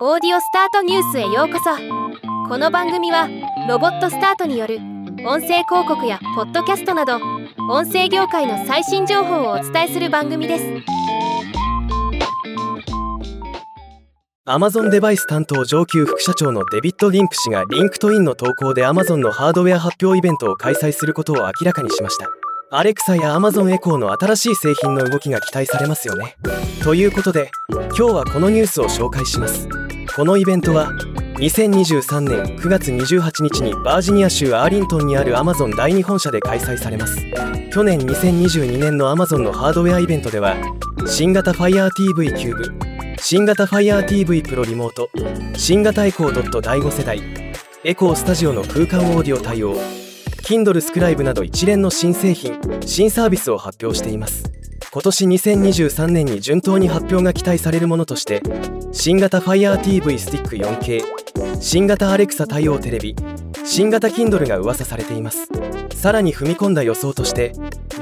オーディオスタートニュースへようこそ。この番組はロボットスタートによる音声広告やポッドキャストなど音声業界の最新情報をお伝えする番組です。Amazon デバイス担当上級副社長のデビッド・リンプ氏が LinkedIn の投稿で Amazon のハードウェア発表イベントを開催することを明らかにしました。アレクサや Amazon エコーの新しい製品の動きが期待されますよね。ということで今日はこのニュースを紹介します。このイベントは2023年9月28日にバージニア州アーリントンにある Amazon 第2本社で開催されます。去年2022年の Amazon のハードウェアイベントでは新型 FireTV キューブ新型 FireTV プロリモート新型エコー第5世代エコースタジオの空間オーディオ対応 Kindle スクライブなど一連の新製品新サービスを発表しています。今年2023年に順当に発表が期待されるものとして新型 FireTV スティック 4K 新型 Alexa 対応テレビ新型 Kindle が噂されています。さらに踏み込んだ予想として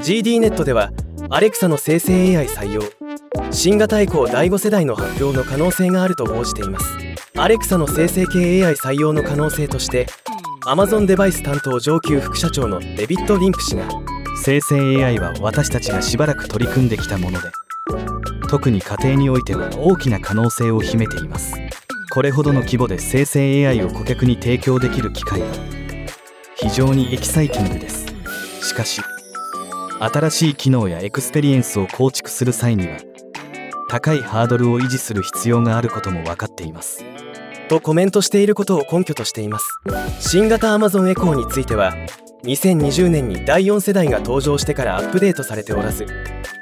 GD ネットでは Alexa の生成 AI 採用新型エコー第5世代の発表の可能性があると報じています。Alexa の生成系 AI 採用の可能性として Amazon デバイス担当上級副社長のデビッド・リンプ氏が生成 AI は私たちがしばらく取り組んできたもので特に家庭においては大きな可能性を秘めています。これほどの規模で生成 AI を顧客に提供できる機会は非常にエキサイティングです。しかし新しい機能やエクスペリエンスを構築する際には高いハードルを維持する必要があることも分かっています。とコメントしていることを根拠としています。新型 Amazon エコーについては2020年に第4世代が登場してからアップデートされておらず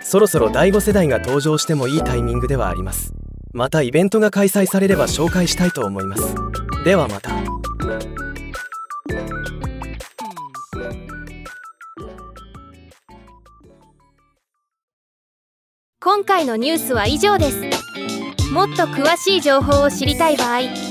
そろそろ第5世代が登場してもいいタイミングではあります。またイベントが開催されれば紹介したいと思います。ではまた。今回のニュースは以上です。もっと詳しい情報を知りたい場合「